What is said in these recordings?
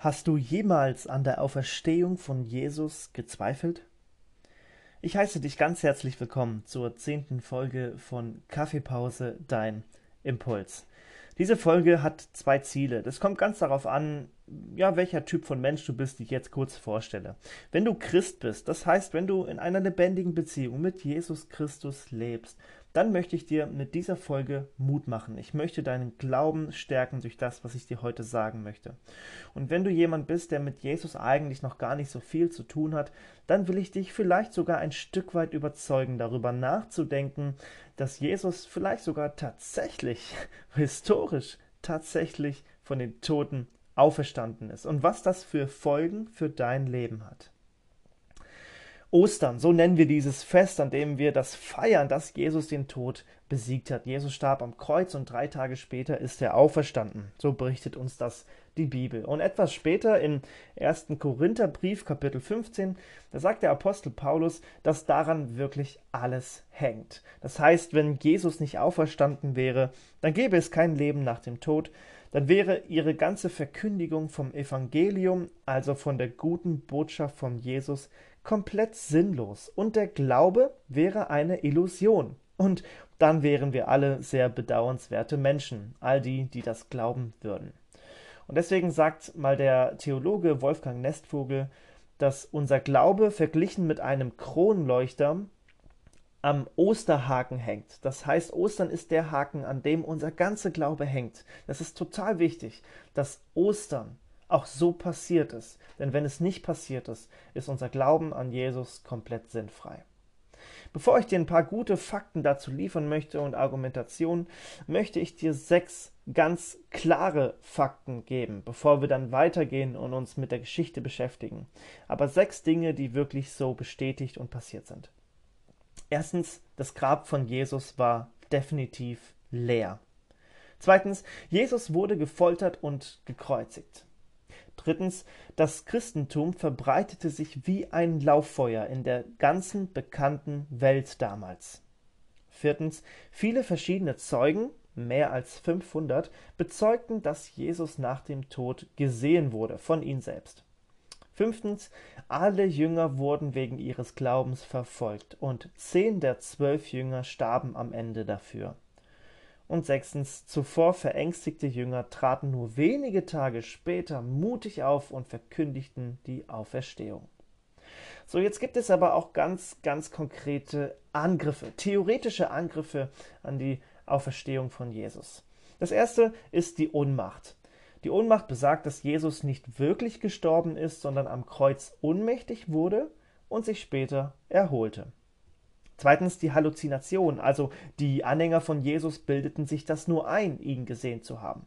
Hast du jemals an der Auferstehung von Jesus gezweifelt? Ich heiße dich ganz herzlich willkommen zur zehnten Folge von Kaffeepause, dein Impuls. Diese Folge hat zwei Ziele. Das kommt ganz darauf an, ja, welcher Typ von Mensch du bist, die ich jetzt kurz vorstelle. Wenn du Christ bist, das heißt, wenn du in einer lebendigen Beziehung mit Jesus Christus lebst, dann möchte ich dir mit dieser Folge Mut machen. Ich möchte deinen Glauben stärken durch das, was ich dir heute sagen möchte. Und wenn du jemand bist, der mit Jesus eigentlich noch gar nicht so viel zu tun hat, dann will ich dich vielleicht sogar ein Stück weit überzeugen, darüber nachzudenken, dass Jesus vielleicht sogar tatsächlich, historisch, tatsächlich von den Toten auferstanden ist und was das für Folgen für dein Leben hat. Ostern, so nennen wir dieses Fest, an dem wir das feiern, dass Jesus den Tod besiegt hat. Jesus starb am Kreuz und drei Tage später ist er auferstanden. So berichtet uns das die Bibel. Und etwas später im 1. Korintherbrief, Kapitel 15, da sagt der Apostel Paulus, dass daran wirklich alles hängt. Das heißt, wenn Jesus nicht auferstanden wäre, dann gäbe es kein Leben nach dem Tod, dann wäre ihre ganze Verkündigung vom Evangelium, also von der guten Botschaft von Jesus, komplett sinnlos und der Glaube wäre eine Illusion. Und dann wären wir alle sehr bedauernswerte Menschen, all die, die das glauben würden. Und deswegen sagt mal der Theologe Wolfgang Nestvogel, dass unser Glaube verglichen mit einem Kronleuchter am Osterhaken hängt. Das heißt, Ostern ist der Haken, an dem unser ganzer Glaube hängt. Das ist total wichtig, dass Ostern auch so passiert ist. Denn wenn es nicht passiert ist, ist unser Glauben an Jesus komplett sinnfrei. Bevor ich dir ein paar gute Fakten dazu liefern möchte und Argumentationen, möchte ich dir sechs ganz klare Fakten geben, bevor wir dann weitergehen und uns mit der Geschichte beschäftigen. Aber sechs Dinge, die wirklich so bestätigt und passiert sind. Erstens, das Grab von Jesus war definitiv leer. Zweitens, Jesus wurde gefoltert und gekreuzigt. Drittens, das Christentum verbreitete sich wie ein Lauffeuer in der ganzen bekannten Welt damals. Viertens, viele verschiedene Zeugen, mehr als 500, bezeugten, dass Jesus nach dem Tod gesehen wurde von ihnen selbst. Fünftens, alle Jünger wurden wegen ihres Glaubens verfolgt und zehn der zwölf Jünger starben am Ende dafür. Und sechstens, zuvor verängstigte Jünger traten nur wenige Tage später mutig auf und verkündigten die Auferstehung. So, jetzt gibt es aber auch ganz, ganz konkrete Angriffe, theoretische Angriffe an die Auferstehung von Jesus. Das erste ist die Ohnmacht. Die Ohnmacht besagt, dass Jesus nicht wirklich gestorben ist, sondern am Kreuz ohnmächtig wurde und sich später erholte. Zweitens die Halluzination, also die Anhänger von Jesus bildeten sich das nur ein, ihn gesehen zu haben.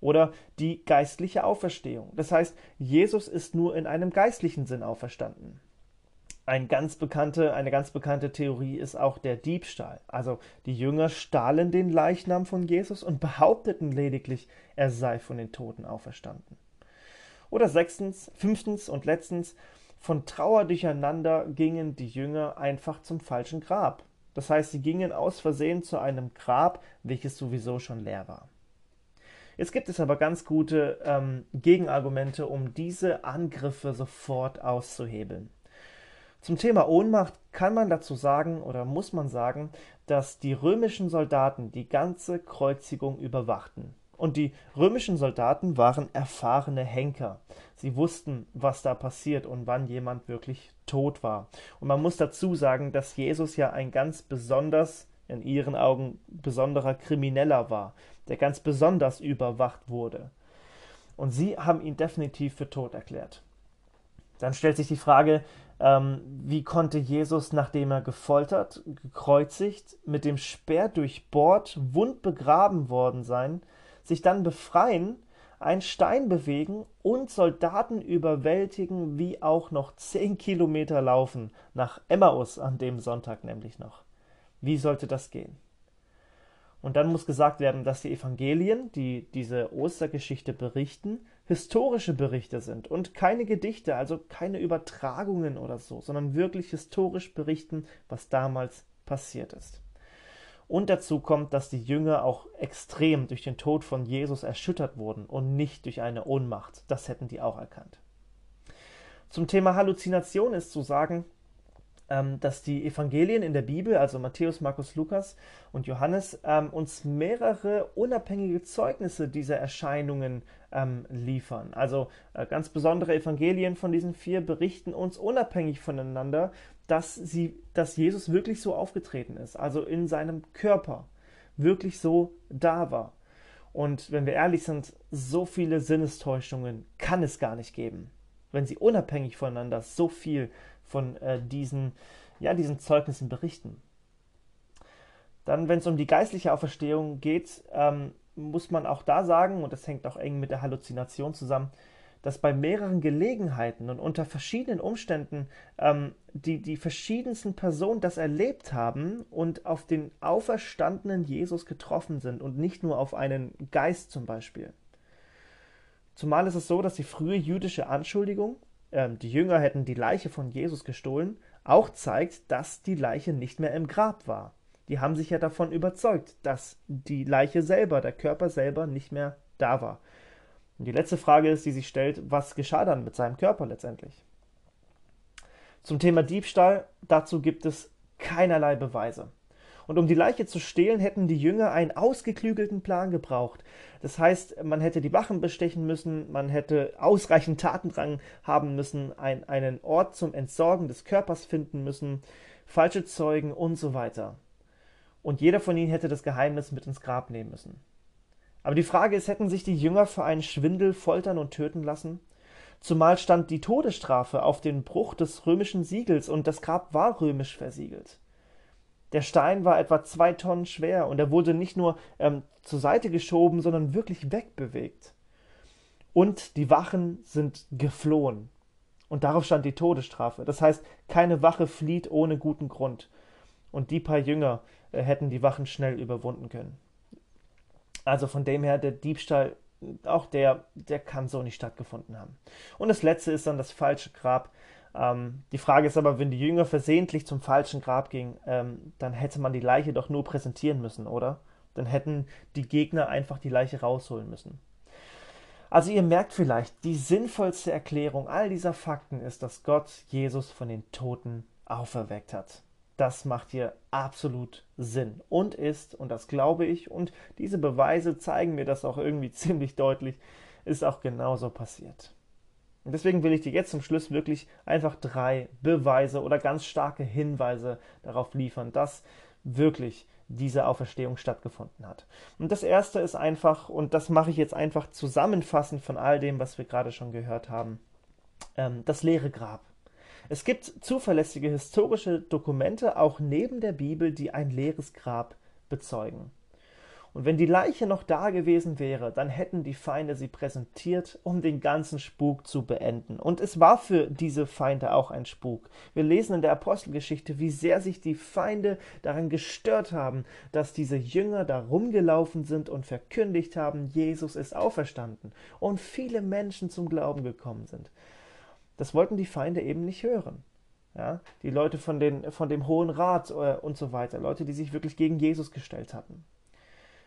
Oder die geistliche Auferstehung. Das heißt, Jesus ist nur in einem geistlichen Sinn auferstanden. Ein ganz bekannte, eine ganz bekannte Theorie ist auch der Diebstahl. Also die Jünger stahlen den Leichnam von Jesus und behaupteten lediglich, er sei von den Toten auferstanden. Oder sechstens, fünftens und letztens, von Trauer durcheinander gingen die Jünger einfach zum falschen Grab. Das heißt, sie gingen aus Versehen zu einem Grab, welches sowieso schon leer war. Jetzt gibt es aber ganz gute ähm, Gegenargumente, um diese Angriffe sofort auszuhebeln. Zum Thema Ohnmacht kann man dazu sagen oder muss man sagen, dass die römischen Soldaten die ganze Kreuzigung überwachten. Und die römischen Soldaten waren erfahrene Henker. Sie wussten, was da passiert und wann jemand wirklich tot war. Und man muss dazu sagen, dass Jesus ja ein ganz besonders, in ihren Augen besonderer Krimineller war, der ganz besonders überwacht wurde. Und sie haben ihn definitiv für tot erklärt. Dann stellt sich die Frage, ähm, wie konnte Jesus, nachdem er gefoltert, gekreuzigt, mit dem Speer durchbohrt, wund begraben worden sein, sich dann befreien, einen Stein bewegen und Soldaten überwältigen, wie auch noch zehn Kilometer laufen, nach Emmaus an dem Sonntag nämlich noch. Wie sollte das gehen? Und dann muss gesagt werden, dass die Evangelien, die diese Ostergeschichte berichten, historische Berichte sind und keine Gedichte, also keine Übertragungen oder so, sondern wirklich historisch berichten, was damals passiert ist. Und dazu kommt, dass die Jünger auch extrem durch den Tod von Jesus erschüttert wurden und nicht durch eine Ohnmacht. Das hätten die auch erkannt. Zum Thema Halluzination ist zu sagen, ähm, dass die Evangelien in der Bibel, also Matthäus, Markus, Lukas und Johannes, ähm, uns mehrere unabhängige Zeugnisse dieser Erscheinungen ähm, liefern. Also äh, ganz besondere Evangelien von diesen vier berichten uns unabhängig voneinander, dass, sie, dass Jesus wirklich so aufgetreten ist, also in seinem Körper wirklich so da war. Und wenn wir ehrlich sind, so viele Sinnestäuschungen kann es gar nicht geben, wenn sie unabhängig voneinander so viel von äh, diesen, ja, diesen Zeugnissen berichten. Dann, wenn es um die geistliche Auferstehung geht, ähm, muss man auch da sagen, und das hängt auch eng mit der Halluzination zusammen, dass bei mehreren Gelegenheiten und unter verschiedenen Umständen ähm, die, die verschiedensten Personen das erlebt haben und auf den auferstandenen Jesus getroffen sind und nicht nur auf einen Geist zum Beispiel. Zumal ist es so, dass die frühe jüdische Anschuldigung, äh, die Jünger hätten die Leiche von Jesus gestohlen, auch zeigt, dass die Leiche nicht mehr im Grab war. Die haben sich ja davon überzeugt, dass die Leiche selber, der Körper selber nicht mehr da war. Und die letzte Frage ist, die sich stellt, was geschah dann mit seinem Körper letztendlich? Zum Thema Diebstahl, dazu gibt es keinerlei Beweise. Und um die Leiche zu stehlen, hätten die Jünger einen ausgeklügelten Plan gebraucht. Das heißt, man hätte die Wachen bestechen müssen, man hätte ausreichend Tatendrang haben müssen, ein, einen Ort zum Entsorgen des Körpers finden müssen, falsche Zeugen und so weiter. Und jeder von ihnen hätte das Geheimnis mit ins Grab nehmen müssen. Aber die Frage ist, hätten sich die Jünger für einen Schwindel foltern und töten lassen? Zumal stand die Todesstrafe auf den Bruch des römischen Siegels und das Grab war römisch versiegelt. Der Stein war etwa zwei Tonnen schwer und er wurde nicht nur ähm, zur Seite geschoben, sondern wirklich wegbewegt. Und die Wachen sind geflohen. Und darauf stand die Todesstrafe. Das heißt, keine Wache flieht ohne guten Grund. Und die paar Jünger äh, hätten die Wachen schnell überwunden können. Also von dem her, der Diebstahl, auch der, der kann so nicht stattgefunden haben. Und das letzte ist dann das falsche Grab. Ähm, die Frage ist aber, wenn die Jünger versehentlich zum falschen Grab gingen, ähm, dann hätte man die Leiche doch nur präsentieren müssen, oder? Dann hätten die Gegner einfach die Leiche rausholen müssen. Also ihr merkt vielleicht, die sinnvollste Erklärung all dieser Fakten ist, dass Gott Jesus von den Toten auferweckt hat das macht hier absolut Sinn und ist, und das glaube ich, und diese Beweise zeigen mir das auch irgendwie ziemlich deutlich, ist auch genauso passiert. Und deswegen will ich dir jetzt zum Schluss wirklich einfach drei Beweise oder ganz starke Hinweise darauf liefern, dass wirklich diese Auferstehung stattgefunden hat. Und das erste ist einfach, und das mache ich jetzt einfach zusammenfassend von all dem, was wir gerade schon gehört haben, ähm, das leere Grab. Es gibt zuverlässige historische Dokumente auch neben der Bibel, die ein leeres Grab bezeugen. Und wenn die Leiche noch da gewesen wäre, dann hätten die Feinde sie präsentiert, um den ganzen Spuk zu beenden. Und es war für diese Feinde auch ein Spuk. Wir lesen in der Apostelgeschichte, wie sehr sich die Feinde daran gestört haben, dass diese Jünger da rumgelaufen sind und verkündigt haben, Jesus ist auferstanden. Und viele Menschen zum Glauben gekommen sind. Das wollten die Feinde eben nicht hören. Ja, die Leute von, den, von dem Hohen Rat äh, und so weiter, Leute, die sich wirklich gegen Jesus gestellt hatten.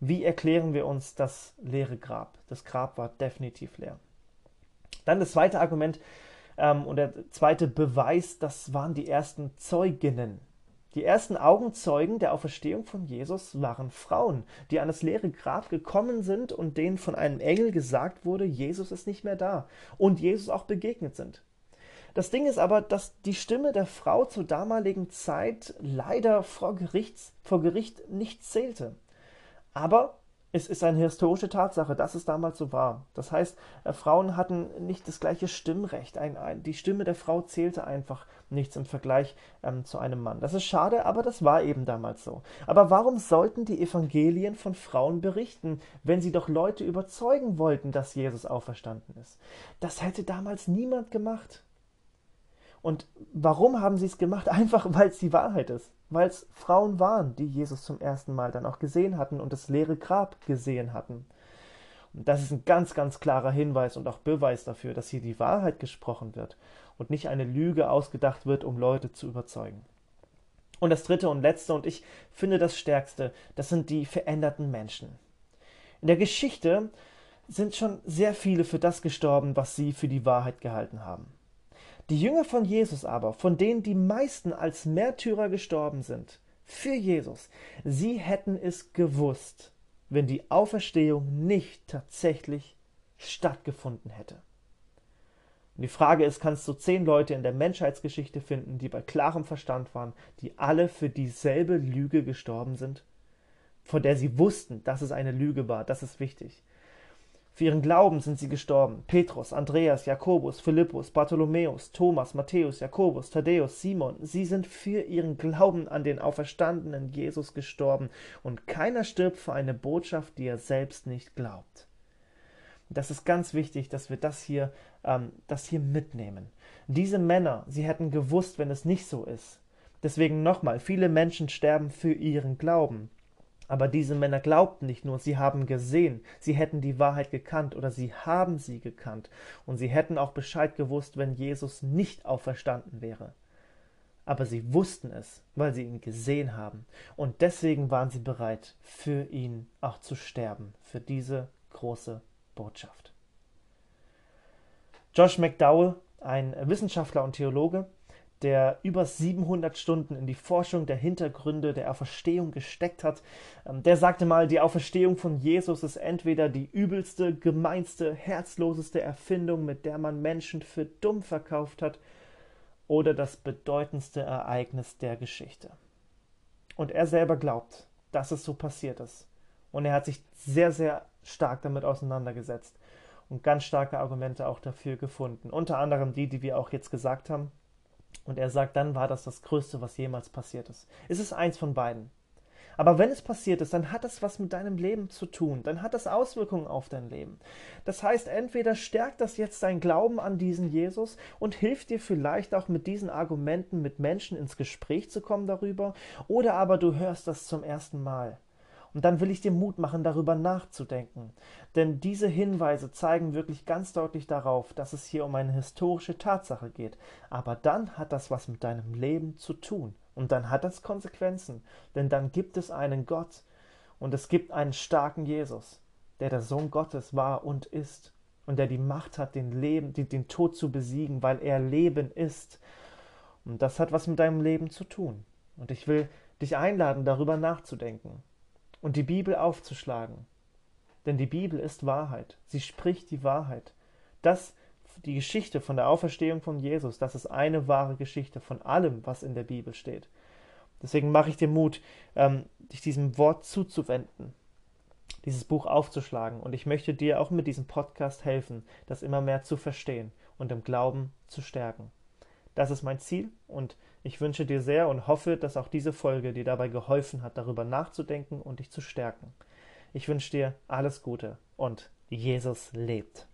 Wie erklären wir uns das leere Grab? Das Grab war definitiv leer. Dann das zweite Argument ähm, und der zweite Beweis, das waren die ersten Zeuginnen. Die ersten Augenzeugen der Auferstehung von Jesus waren Frauen, die an das leere Grab gekommen sind und denen von einem Engel gesagt wurde, Jesus ist nicht mehr da und Jesus auch begegnet sind. Das Ding ist aber, dass die Stimme der Frau zur damaligen Zeit leider vor, Gerichts, vor Gericht nicht zählte. Aber es ist eine historische Tatsache, dass es damals so war. Das heißt, äh, Frauen hatten nicht das gleiche Stimmrecht. Ein, ein, die Stimme der Frau zählte einfach nichts im Vergleich ähm, zu einem Mann. Das ist schade, aber das war eben damals so. Aber warum sollten die Evangelien von Frauen berichten, wenn sie doch Leute überzeugen wollten, dass Jesus auferstanden ist? Das hätte damals niemand gemacht. Und warum haben sie es gemacht? Einfach, weil es die Wahrheit ist. Weil es Frauen waren, die Jesus zum ersten Mal dann auch gesehen hatten und das leere Grab gesehen hatten. Und das ist ein ganz, ganz klarer Hinweis und auch Beweis dafür, dass hier die Wahrheit gesprochen wird und nicht eine Lüge ausgedacht wird, um Leute zu überzeugen. Und das dritte und letzte, und ich finde das stärkste, das sind die veränderten Menschen. In der Geschichte sind schon sehr viele für das gestorben, was sie für die Wahrheit gehalten haben. Die Jünger von Jesus aber, von denen die meisten als Märtyrer gestorben sind, für Jesus, sie hätten es gewusst, wenn die Auferstehung nicht tatsächlich stattgefunden hätte. Und die Frage ist, kannst du zehn Leute in der Menschheitsgeschichte finden, die bei klarem Verstand waren, die alle für dieselbe Lüge gestorben sind? Von der sie wussten, dass es eine Lüge war, das ist wichtig. Für ihren Glauben sind sie gestorben. Petrus, Andreas, Jakobus, Philippus, Bartholomäus, Thomas, Matthäus, Jakobus, Thaddäus, Simon, sie sind für ihren Glauben an den auferstandenen Jesus gestorben, und keiner stirbt für eine Botschaft, die er selbst nicht glaubt. Das ist ganz wichtig, dass wir das hier, ähm, das hier mitnehmen. Diese Männer, sie hätten gewusst, wenn es nicht so ist. Deswegen nochmal, viele Menschen sterben für ihren Glauben. Aber diese Männer glaubten nicht nur, sie haben gesehen, sie hätten die Wahrheit gekannt oder sie haben sie gekannt und sie hätten auch Bescheid gewusst, wenn Jesus nicht auferstanden wäre. Aber sie wussten es, weil sie ihn gesehen haben und deswegen waren sie bereit, für ihn auch zu sterben, für diese große Botschaft. Josh McDowell, ein Wissenschaftler und Theologe, der über 700 Stunden in die Forschung der Hintergründe der Auferstehung gesteckt hat, ähm, der sagte mal, die Auferstehung von Jesus ist entweder die übelste, gemeinste, herzloseste Erfindung, mit der man Menschen für dumm verkauft hat, oder das bedeutendste Ereignis der Geschichte. Und er selber glaubt, dass es so passiert ist. Und er hat sich sehr, sehr stark damit auseinandergesetzt und ganz starke Argumente auch dafür gefunden. Unter anderem die, die wir auch jetzt gesagt haben, und er sagt, dann war das das Größte, was jemals passiert ist. Es ist eins von beiden. Aber wenn es passiert ist, dann hat das was mit deinem Leben zu tun. Dann hat das Auswirkungen auf dein Leben. Das heißt, entweder stärkt das jetzt dein Glauben an diesen Jesus und hilft dir vielleicht auch mit diesen Argumenten mit Menschen ins Gespräch zu kommen darüber, oder aber du hörst das zum ersten Mal und dann will ich dir Mut machen, darüber nachzudenken. Denn diese Hinweise zeigen wirklich ganz deutlich darauf, dass es hier um eine historische Tatsache geht. Aber dann hat das was mit deinem Leben zu tun. Und dann hat das Konsequenzen. Denn dann gibt es einen Gott und es gibt einen starken Jesus, der der Sohn Gottes war und ist. Und der die Macht hat, den, Leben, den Tod zu besiegen, weil er Leben ist. Und das hat was mit deinem Leben zu tun. Und ich will dich einladen, darüber nachzudenken und die Bibel aufzuschlagen. Denn die Bibel ist Wahrheit. Sie spricht die Wahrheit. Das, die Geschichte von der Auferstehung von Jesus, das ist eine wahre Geschichte von allem, was in der Bibel steht. Deswegen mache ich dir Mut, ähm, dich diesem Wort zuzuwenden, dieses Buch aufzuschlagen. Und ich möchte dir auch mit diesem Podcast helfen, das immer mehr zu verstehen und im Glauben zu stärken. Das ist mein Ziel und ich wünsche dir sehr und hoffe, dass auch diese Folge dir dabei geholfen hat, darüber nachzudenken und dich zu stärken. Ich wünsche dir alles Gute und Jesus lebt.